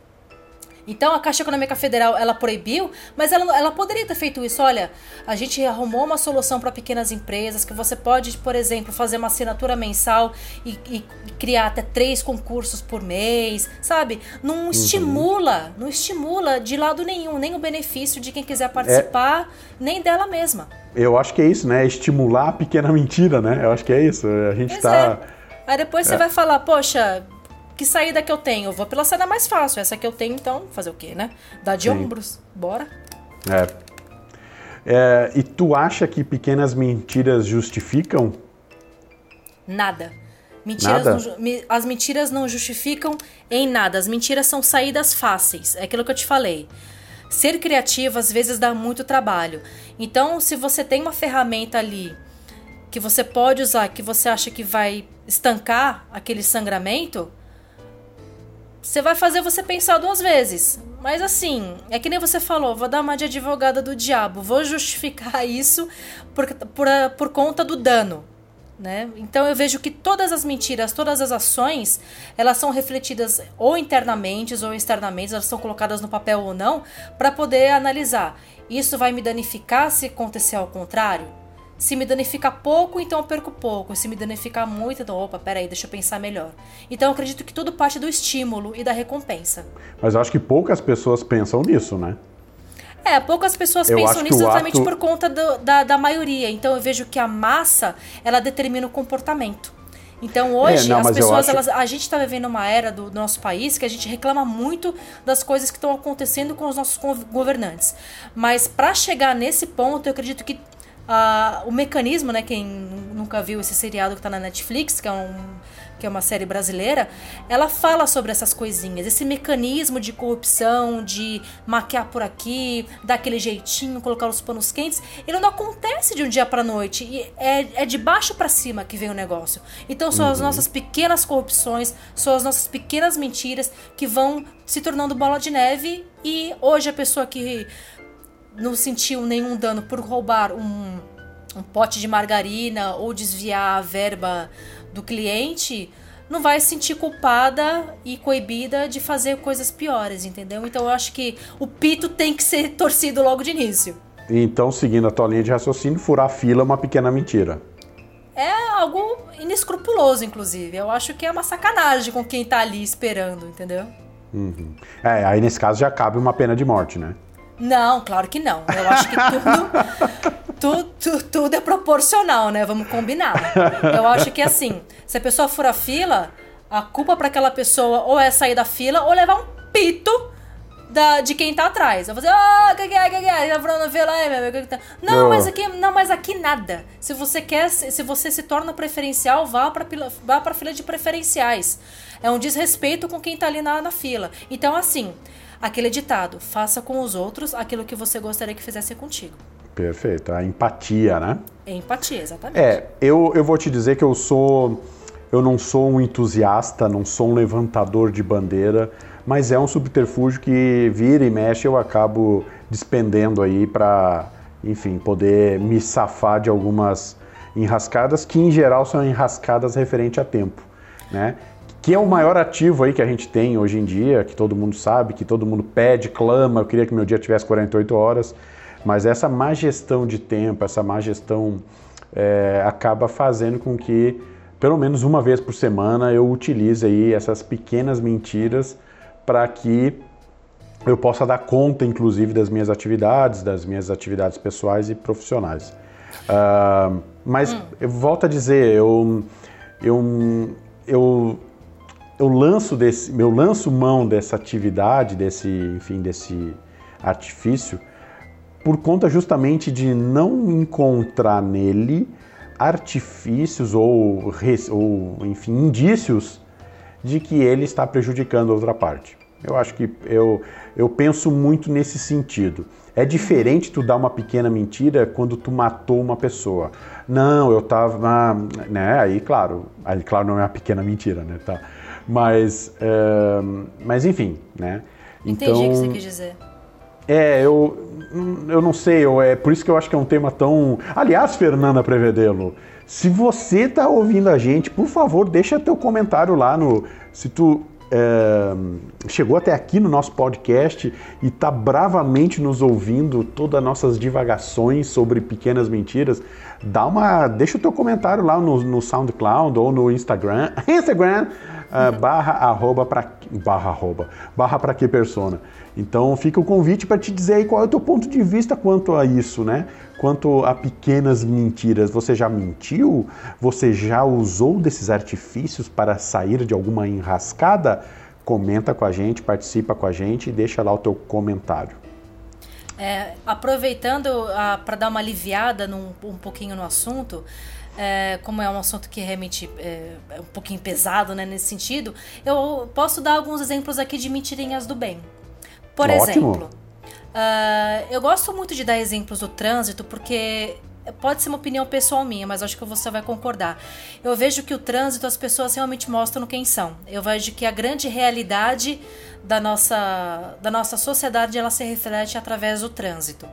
Speaker 3: Então a Caixa Econômica Federal ela proibiu, mas ela, ela poderia ter feito isso. Olha, a gente arrumou uma solução para pequenas empresas que você pode, por exemplo, fazer uma assinatura mensal e, e criar até três concursos por mês, sabe? Não uhum. estimula, não estimula de lado nenhum, nem o benefício de quem quiser participar, é... nem dela mesma.
Speaker 2: Eu acho que é isso, né? Estimular a pequena mentira, né? Eu acho que é isso. A gente pois tá.
Speaker 3: É. Aí depois é. você vai falar, poxa, que saída que eu tenho? Eu vou pela saída mais fácil. Essa que eu tenho, então, fazer o quê, né? Dar de Sim. ombros. Bora.
Speaker 2: É. é. E tu acha que pequenas mentiras justificam?
Speaker 3: Nada. Mentiras nada? Não, as mentiras não justificam em nada. As mentiras são saídas fáceis. É aquilo que eu te falei. Ser criativo às vezes dá muito trabalho. Então, se você tem uma ferramenta ali que você pode usar, que você acha que vai estancar aquele sangramento, você vai fazer você pensar duas vezes. Mas assim, é que nem você falou, vou dar uma de advogada do diabo, vou justificar isso por, por, por conta do dano. Né? Então eu vejo que todas as mentiras, todas as ações, elas são refletidas ou internamente ou externamente, elas são colocadas no papel ou não, para poder analisar. Isso vai me danificar se acontecer ao contrário? Se me danifica pouco, então eu perco pouco. Se me danifica muito, então, opa, peraí, deixa eu pensar melhor. Então eu acredito que tudo parte do estímulo e da recompensa.
Speaker 2: Mas eu acho que poucas pessoas pensam nisso, né?
Speaker 3: É, poucas pessoas eu pensam nisso exatamente ato... por conta do, da, da maioria. Então eu vejo que a massa, ela determina o comportamento. Então hoje é, não, as pessoas, acho... elas, a gente está vivendo uma era do, do, nosso país que a gente reclama muito das coisas que estão acontecendo com os nossos governantes. Mas para chegar nesse ponto, eu acredito que Uh, o mecanismo, né? Quem nunca viu esse seriado que está na Netflix, que é, um, que é uma série brasileira, ela fala sobre essas coisinhas. Esse mecanismo de corrupção, de maquiar por aqui, dar aquele jeitinho, colocar os panos quentes, ele não acontece de um dia para noite. E é, é de baixo para cima que vem o negócio. Então são uhum. as nossas pequenas corrupções, são as nossas pequenas mentiras que vão se tornando bola de neve. E hoje a pessoa que não sentiu nenhum dano por roubar um, um pote de margarina ou desviar a verba do cliente, não vai se sentir culpada e coibida de fazer coisas piores, entendeu? Então eu acho que o pito tem que ser torcido logo de início.
Speaker 2: Então, seguindo a tua linha de raciocínio, furar fila é uma pequena mentira.
Speaker 3: É algo inescrupuloso, inclusive. Eu acho que é uma sacanagem com quem tá ali esperando, entendeu?
Speaker 2: Uhum. É, aí nesse caso já cabe uma pena de morte, né?
Speaker 3: Não, claro que não. Eu acho que tudo, tudo, tudo, é proporcional, né? Vamos combinar. Eu acho que assim, se a pessoa for a fila, a culpa para aquela pessoa ou é sair da fila ou levar um pito da, de quem tá atrás. Vai fazer, ah, que que é, que que é? Tá falando fila aí, meu amigo. Tá... Não, mas aqui, não, mas aqui nada. Se você quer, se você se torna preferencial, vá para vá para fila de preferenciais. É um desrespeito com quem tá ali na, na fila. Então, assim, aquele ditado: faça com os outros aquilo que você gostaria que fizesse contigo.
Speaker 2: Perfeito, a empatia, né?
Speaker 3: É empatia, exatamente.
Speaker 2: É, eu, eu vou te dizer que eu sou. Eu não sou um entusiasta, não sou um levantador de bandeira, mas é um subterfúgio que vira e mexe eu acabo despendendo aí para, enfim, poder me safar de algumas enrascadas que em geral são enrascadas referente a tempo, né? Que é o maior ativo aí que a gente tem hoje em dia, que todo mundo sabe, que todo mundo pede, clama, eu queria que meu dia tivesse 48 horas, mas essa má gestão de tempo, essa má gestão é, acaba fazendo com que, pelo menos uma vez por semana, eu utilize aí essas pequenas mentiras para que eu possa dar conta, inclusive, das minhas atividades, das minhas atividades pessoais e profissionais. Uh, mas hum. eu volto a dizer, eu, eu, eu eu lanço desse, eu lanço mão dessa atividade, desse, enfim, desse artifício, por conta justamente de não encontrar nele artifícios ou, ou enfim, indícios de que ele está prejudicando a outra parte. Eu acho que eu, eu penso muito nesse sentido. É diferente tu dar uma pequena mentira quando tu matou uma pessoa. Não, eu tava, né? Aí, claro, aí claro não é uma pequena mentira, né? Tá. Mas, é, mas enfim, né?
Speaker 3: Entendi então, o que você quis dizer.
Speaker 2: É, eu, eu não sei, eu, é por isso que eu acho que é um tema tão. Aliás, Fernanda Prevedelo, se você tá ouvindo a gente, por favor, deixa teu comentário lá no. Se tu é, chegou até aqui no nosso podcast e está bravamente nos ouvindo todas as nossas divagações sobre pequenas mentiras, dá uma, deixa o teu comentário lá no, no SoundCloud ou no Instagram, Instagram uh, barra arroba para barra arroba barra para que persona. Então fica o convite para te dizer aí qual é o teu ponto de vista quanto a isso, né? Quanto a pequenas mentiras. Você já mentiu? Você já usou desses artifícios para sair de alguma enrascada? Comenta com a gente, participa com a gente e deixa lá o teu comentário.
Speaker 3: É, aproveitando ah, para dar uma aliviada num, um pouquinho no assunto, é, como é um assunto que realmente é, é, um pouquinho pesado né, nesse sentido, eu posso dar alguns exemplos aqui de mentirinhas do bem. Por Ótimo. exemplo, uh, eu gosto muito de dar exemplos do trânsito porque pode ser uma opinião pessoal minha, mas acho que você vai concordar. Eu vejo que o trânsito as pessoas realmente mostram quem são. Eu vejo que a grande realidade da nossa, da nossa sociedade ela se reflete através do trânsito.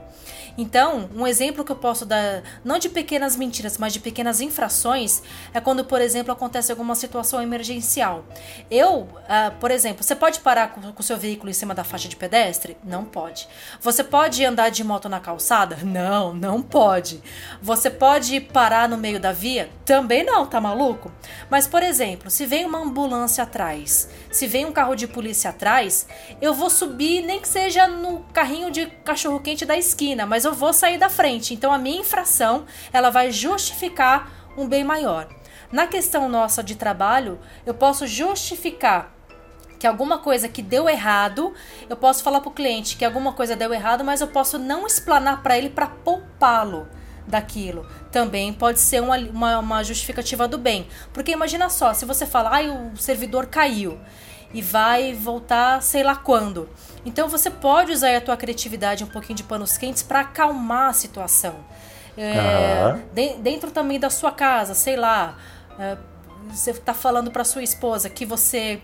Speaker 3: Então, um exemplo que eu posso dar, não de pequenas mentiras, mas de pequenas infrações, é quando, por exemplo, acontece alguma situação emergencial. Eu, uh, por exemplo, você pode parar com o seu veículo em cima da faixa de pedestre? Não pode. Você pode andar de moto na calçada? Não, não pode. Você pode parar no meio da via? Também não, tá maluco? Mas, por exemplo, se vem uma ambulância atrás, se vem um carro de polícia atrás, eu vou subir, nem que seja no carrinho de cachorro-quente da esquina, mas mas eu vou sair da frente. Então a minha infração, ela vai justificar um bem maior. Na questão nossa de trabalho, eu posso justificar que alguma coisa que deu errado, eu posso falar para o cliente que alguma coisa deu errado, mas eu posso não explanar para ele para poupá-lo daquilo. Também pode ser uma, uma, uma, justificativa do bem. Porque imagina só, se você fala, ai, o servidor caiu e vai voltar sei lá quando. Então você pode usar a tua criatividade um pouquinho de panos quentes para acalmar a situação. É, de, dentro também da sua casa, sei lá, é, você está falando para sua esposa que você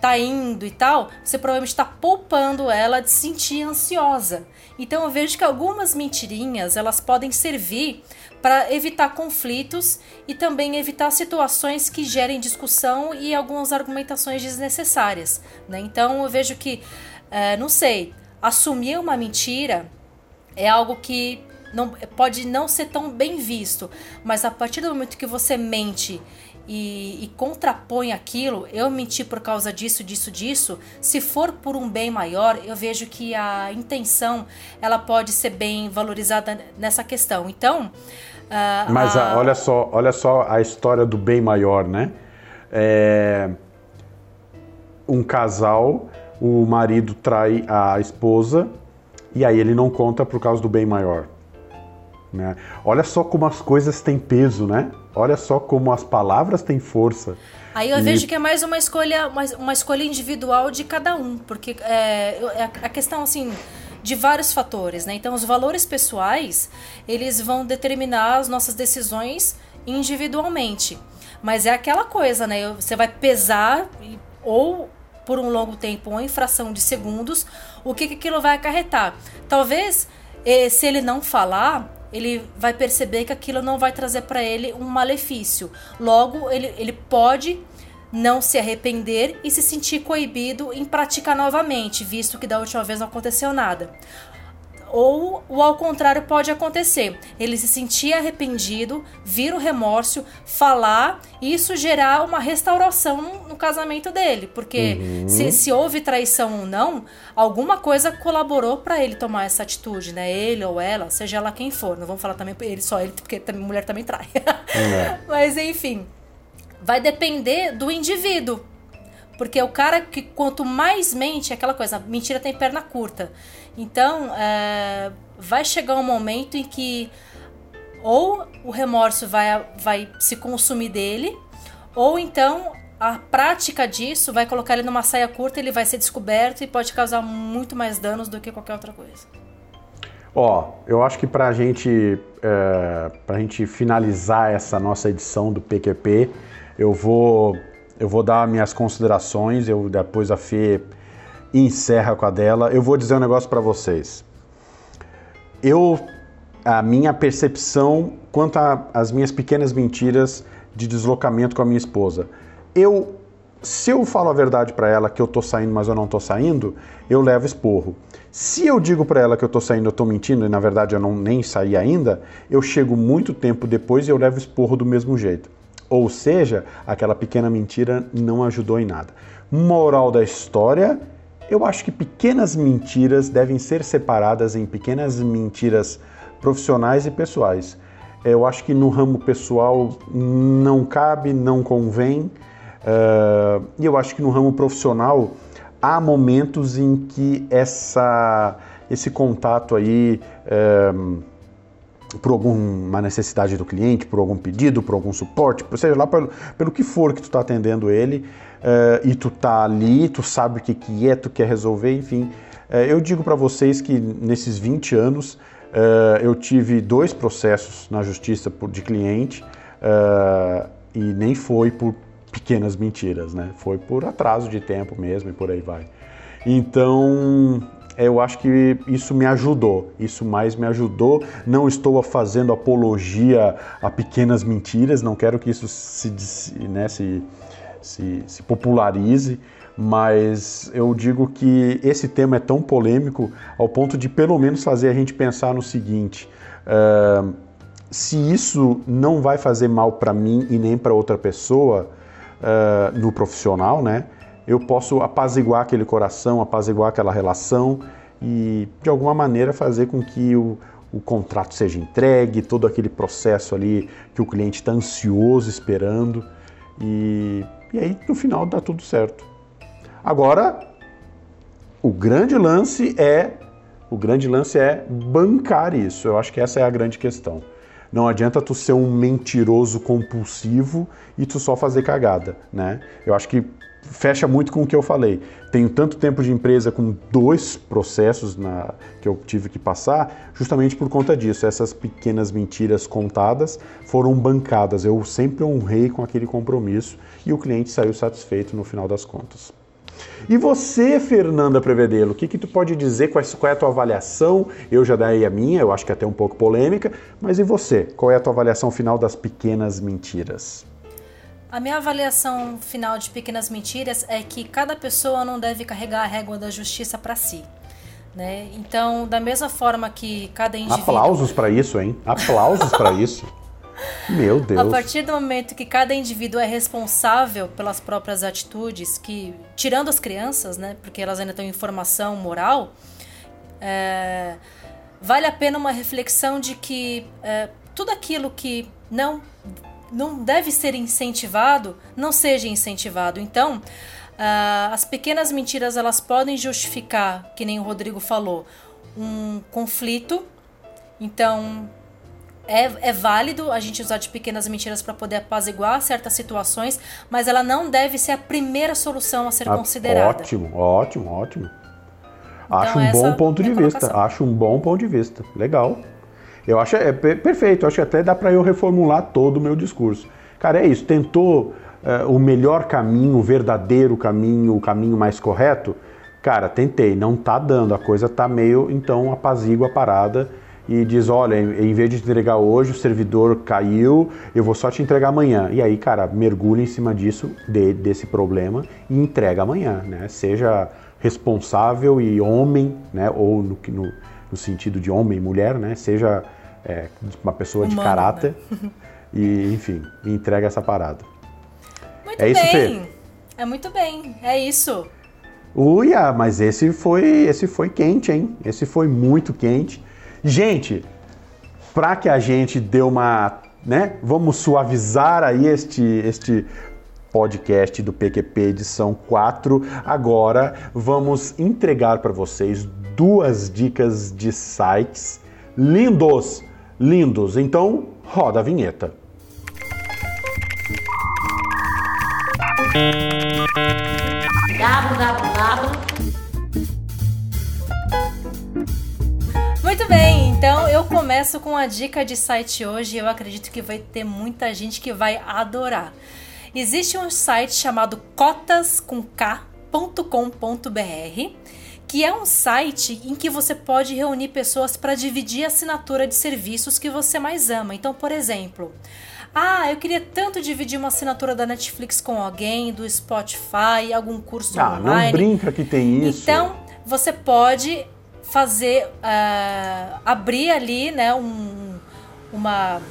Speaker 3: tá indo e tal, você provavelmente está poupando ela de se sentir ansiosa. Então eu vejo que algumas mentirinhas elas podem servir para evitar conflitos e também evitar situações que gerem discussão e algumas argumentações desnecessárias. Né? Então eu vejo que, é, não sei, assumir uma mentira é algo que não, pode não ser tão bem visto, mas a partir do momento que você mente e, e, contrapõe aquilo, eu menti por causa disso, disso, disso. Se for por um bem maior, eu vejo que a intenção ela pode ser bem valorizada nessa questão. Então,
Speaker 2: uh, mas a... olha só, olha só a história do bem maior, né? É... Um casal, o marido trai a esposa e aí ele não conta por causa do bem maior. Né? Olha só como as coisas têm peso, né? Olha só como as palavras têm força.
Speaker 3: Aí eu e... vejo que é mais uma escolha, uma, uma escolha individual de cada um, porque é, é a questão assim de vários fatores, né? Então os valores pessoais eles vão determinar as nossas decisões individualmente. Mas é aquela coisa, né? Você vai pesar ou por um longo tempo, uma infração de segundos, o que, que aquilo vai acarretar. Talvez, eh, se ele não falar, ele vai perceber que aquilo não vai trazer para ele um malefício. Logo, ele, ele pode não se arrepender e se sentir coibido em praticar novamente, visto que da última vez não aconteceu nada. Ou o ao contrário pode acontecer. Ele se sentir arrependido, vir o remorso, falar e isso gerar uma restauração no, casamento dele. Porque uhum. se, se houve traição ou não, alguma coisa colaborou para ele tomar essa atitude, né? Ele ou ela, seja lá quem for. Não vamos falar também ele só ele, porque a mulher também trai. É. Mas enfim, vai depender do indivíduo. Porque o cara que quanto mais mente, é aquela coisa, mentira tem perna curta. Então, é, vai chegar um momento em que ou o remorso vai, vai se consumir dele, ou então a prática disso vai colocar ele numa saia curta, ele vai ser descoberto e pode causar muito mais danos do que qualquer outra coisa.
Speaker 2: Ó, eu acho que para gente, é, a gente finalizar essa nossa edição do PQP, eu vou, eu vou dar minhas considerações, eu depois a Fê encerra com a dela. Eu vou dizer um negócio para vocês. Eu, a minha percepção quanto às minhas pequenas mentiras de deslocamento com a minha esposa. Eu se eu falo a verdade para ela que eu tô saindo, mas eu não tô saindo, eu levo esporro. Se eu digo para ela que eu tô saindo, eu tô mentindo e na verdade eu não nem saí ainda, eu chego muito tempo depois e eu levo esporro do mesmo jeito. Ou seja, aquela pequena mentira não ajudou em nada. Moral da história: eu acho que pequenas mentiras devem ser separadas em pequenas mentiras profissionais e pessoais. Eu acho que no ramo pessoal não cabe, não convém. Uh, e eu acho que no ramo profissional há momentos em que essa, esse contato aí. Uh, por alguma necessidade do cliente, por algum pedido, por algum suporte, seja lá pelo, pelo que for que tu está atendendo ele, uh, e tu tá ali, tu sabe o que, que é, tu quer resolver, enfim. Uh, eu digo para vocês que nesses 20 anos uh, eu tive dois processos na justiça por, de cliente e nem foi por pequenas mentiras, né? Foi por atraso de tempo mesmo e por aí vai. Então, eu acho que isso me ajudou, isso mais me ajudou. Não estou fazendo apologia a pequenas mentiras, não quero que isso se, né, se, se, se popularize, mas eu digo que esse tema é tão polêmico ao ponto de pelo menos fazer a gente pensar no seguinte: uh, se isso não vai fazer mal para mim e nem para outra pessoa uh, no profissional, né? eu posso apaziguar aquele coração, apaziguar aquela relação e de alguma maneira fazer com que o, o contrato seja entregue, todo aquele processo ali que o cliente está ansioso esperando e, e aí no final dá tudo certo. Agora, o grande lance é o grande lance é bancar isso. Eu acho que essa é a grande questão. Não adianta tu ser um mentiroso compulsivo e tu só fazer cagada, né? Eu acho que fecha muito com o que eu falei. Tenho tanto tempo de empresa com dois processos na, que eu tive que passar, justamente por conta disso. Essas pequenas mentiras contadas foram bancadas. Eu sempre honrei com aquele compromisso e o cliente saiu satisfeito no final das contas. E você, Fernanda Prevedelo, o que, que tu pode dizer? Qual é, a tua avaliação? Eu já dei a minha, eu acho que é até um pouco polêmica, mas e você? Qual é a tua avaliação final das pequenas mentiras?
Speaker 3: A minha avaliação final de Pequenas Mentiras é que cada pessoa não deve carregar a régua da justiça para si. Né? Então, da mesma forma que cada indivíduo.
Speaker 2: Aplausos para isso, hein? Aplausos para isso. Meu Deus.
Speaker 3: A partir do momento que cada indivíduo é responsável pelas próprias atitudes, que tirando as crianças, né, porque elas ainda têm informação moral, é, vale a pena uma reflexão de que é, tudo aquilo que não não deve ser incentivado, não seja incentivado. Então, uh, as pequenas mentiras elas podem justificar, que nem o Rodrigo falou, um conflito. Então, é, é válido a gente usar de pequenas mentiras para poder apaziguar certas situações, mas ela não deve ser a primeira solução a ser ah, considerada.
Speaker 2: Ótimo, ótimo, ótimo. Então, Acho um bom ponto de vista. Acho um bom ponto de vista. Legal. Eu acho é perfeito, acho que até dá para eu reformular todo o meu discurso. Cara, é isso, tentou uh, o melhor caminho, o verdadeiro caminho, o caminho mais correto? Cara, tentei, não tá dando, a coisa tá meio, então apazigua a parada e diz, olha, em vez de entregar hoje, o servidor caiu, eu vou só te entregar amanhã. E aí, cara, mergulha em cima disso, de, desse problema e entrega amanhã, né? Seja responsável e homem, né? Ou no, no no sentido de homem e mulher, né? Seja é, uma pessoa Humano, de caráter né? e, enfim, entrega essa parada.
Speaker 3: Muito é bem. isso, Fê? É muito bem, é isso.
Speaker 2: Uia, mas esse foi, esse foi quente, hein? Esse foi muito quente. Gente, para que a gente dê uma, né? Vamos suavizar aí este, este podcast do PQP edição 4. Agora vamos entregar para vocês duas dicas de sites lindos, lindos. Então, roda a vinheta.
Speaker 3: Muito bem, então eu começo com a dica de site hoje. Eu acredito que vai ter muita gente que vai adorar. Existe um site chamado cotascomk.com.br que é um site em que você pode reunir pessoas para dividir a assinatura de serviços que você mais ama. Então, por exemplo, Ah, eu queria tanto dividir uma assinatura da Netflix com alguém, do Spotify, algum curso
Speaker 2: ah,
Speaker 3: online.
Speaker 2: não brinca que tem isso.
Speaker 3: Então, você pode fazer, uh, abrir ali, né, um, uma,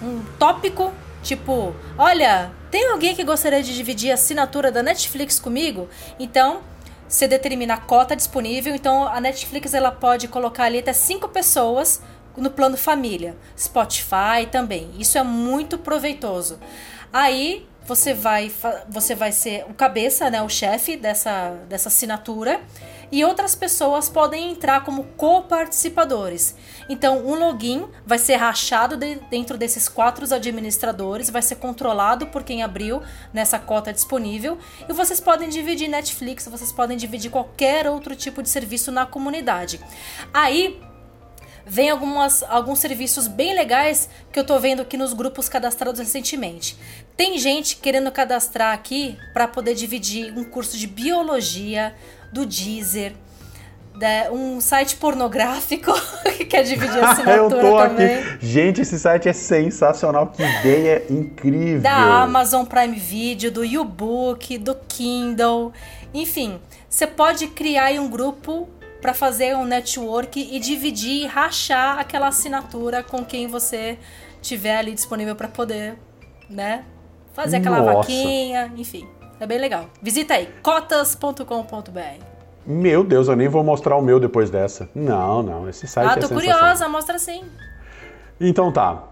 Speaker 3: um tópico, tipo, olha, tem alguém que gostaria de dividir a assinatura da Netflix comigo? Então, você determina a cota disponível, então a Netflix ela pode colocar ali até cinco pessoas no plano família, Spotify também. Isso é muito proveitoso. Aí você vai você vai ser o cabeça, né, o chefe dessa dessa assinatura e outras pessoas podem entrar como coparticipadores. Então, um login vai ser rachado de, dentro desses quatro administradores, vai ser controlado por quem abriu nessa cota disponível e vocês podem dividir Netflix, vocês podem dividir qualquer outro tipo de serviço na comunidade. Aí vem algumas, alguns serviços bem legais que eu tô vendo aqui nos grupos cadastrados recentemente. Tem gente querendo cadastrar aqui para poder dividir um curso de biologia, do Deezer, um site pornográfico que quer dividir a assinatura
Speaker 2: Eu tô
Speaker 3: também.
Speaker 2: Aqui. Gente, esse site é sensacional, que ideia incrível.
Speaker 3: Da Amazon Prime Video, do YouBook, do Kindle, enfim, você pode criar um grupo para fazer um network e dividir, rachar aquela assinatura com quem você tiver ali disponível para poder, né, fazer aquela
Speaker 2: Nossa.
Speaker 3: vaquinha, enfim. É bem legal. Visita aí, cotas.com.br.
Speaker 2: Meu Deus, eu nem vou mostrar o meu depois dessa. Não, não, esse site
Speaker 3: ah,
Speaker 2: é
Speaker 3: tô
Speaker 2: sensacional.
Speaker 3: curiosa, mostra sim.
Speaker 2: Então tá.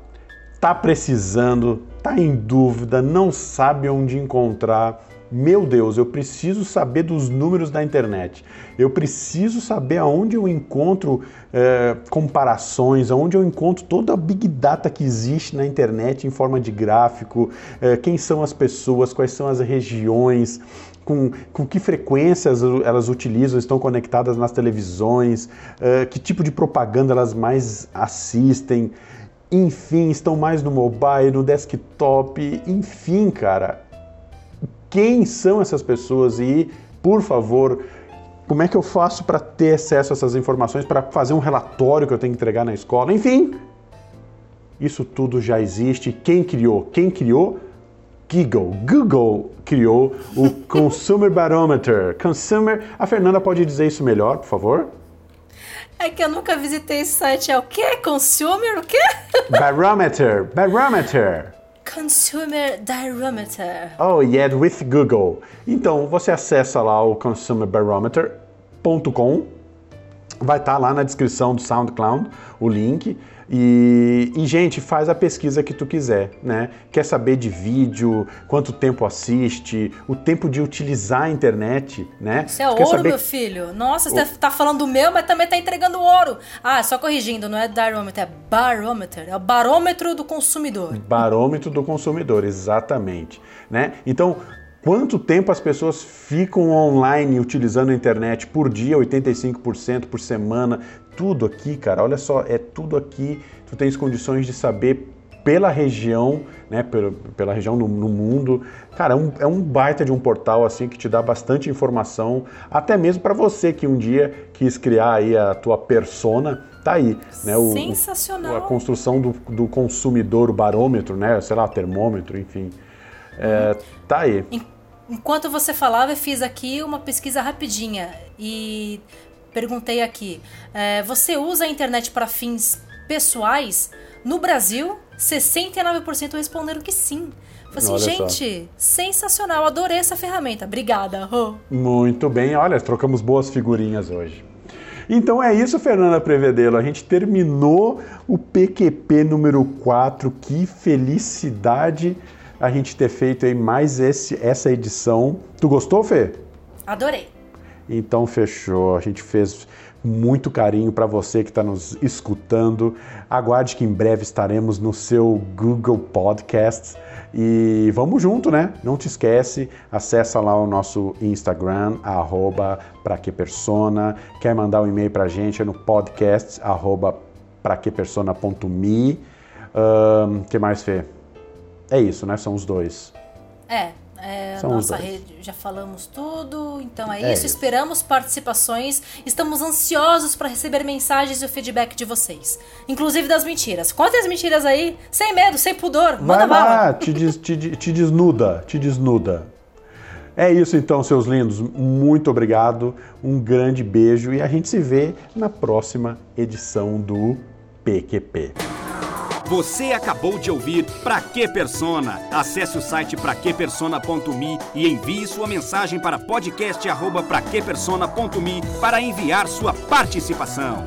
Speaker 2: Tá precisando, tá em dúvida, não sabe onde encontrar. Meu Deus, eu preciso saber dos números da internet. Eu preciso saber aonde eu encontro é, comparações, aonde eu encontro toda a big data que existe na internet em forma de gráfico, é, quem são as pessoas, quais são as regiões, com, com que frequências elas utilizam, estão conectadas nas televisões, é, que tipo de propaganda elas mais assistem. Enfim, estão mais no mobile, no desktop, enfim, cara quem são essas pessoas e, por favor, como é que eu faço para ter acesso a essas informações, para fazer um relatório que eu tenho que entregar na escola, enfim. Isso tudo já existe. Quem criou? Quem criou? Google. Google criou o Consumer Barometer. Consumer. A Fernanda pode dizer isso melhor, por favor?
Speaker 3: É que eu nunca visitei esse site. É o quê? Consumer o quê?
Speaker 2: Barometer. Barometer.
Speaker 3: Consumer Barometer.
Speaker 2: Oh, yeah, with Google. Então, você acessa lá o consumerbarometer.com. Vai estar tá lá na descrição do SoundCloud o link. E, e, gente, faz a pesquisa que tu quiser, né? Quer saber de vídeo, quanto tempo assiste, o tempo de utilizar a internet, né?
Speaker 3: Isso é ouro, saber... meu filho. Nossa, você o... tá falando do meu, mas também tá entregando ouro. Ah, só corrigindo, não é barometer, é barometer. É o barômetro do consumidor.
Speaker 2: Barômetro do consumidor, exatamente. Né? Então, Quanto tempo as pessoas ficam online utilizando a internet por dia, 85% por semana, tudo aqui, cara. Olha só, é tudo aqui. Tu tens condições de saber pela região, né, pela, pela região no, no mundo. Cara, é um, é um, baita de um portal assim que te dá bastante informação, até mesmo para você que um dia quis criar aí a tua persona, tá aí, né? O,
Speaker 3: Sensacional.
Speaker 2: O, a construção do, do, consumidor, o barômetro, né? Sei lá, termômetro, enfim. É, tá aí.
Speaker 3: Enquanto você falava, eu fiz aqui uma pesquisa rapidinha e perguntei aqui: é, você usa a internet para fins pessoais? No Brasil, 69% responderam que sim. Falei assim, gente, só. sensacional, adorei essa ferramenta. Obrigada. Oh.
Speaker 2: Muito bem, olha, trocamos boas figurinhas hoje. Então é isso, Fernanda Prevedelo. A gente terminou o PQP número 4. Que felicidade a gente ter feito aí mais esse, essa edição. Tu gostou, Fê?
Speaker 3: Adorei.
Speaker 2: Então fechou. A gente fez muito carinho para você que está nos escutando. Aguarde que em breve estaremos no seu Google Podcasts. E vamos junto, né? Não te esquece, acessa lá o nosso Instagram, arroba pra que persona. Quer mandar um e-mail pra gente é no podcast, arroba que persona.me. O um, que mais, Fê? É isso, né? São os dois.
Speaker 3: É, É,
Speaker 2: São os
Speaker 3: nossa rede, já falamos tudo. Então é,
Speaker 2: É
Speaker 3: isso.
Speaker 2: isso.
Speaker 3: Esperamos participações. Estamos ansiosos para receber mensagens e o feedback de vocês. Inclusive das mentiras. Contem as mentiras aí, sem medo, sem pudor. Manda
Speaker 2: Vai
Speaker 3: bala.
Speaker 2: lá, te, des- te, te desnuda, te desnuda. É isso então, seus lindos. Muito obrigado, um grande beijo e a gente se vê na próxima edição do PQP.
Speaker 1: Você acabou de ouvir Pra Que Persona. Acesse o site praquepersona.me e envie sua mensagem para podcast@praquepersona.me para enviar sua participação.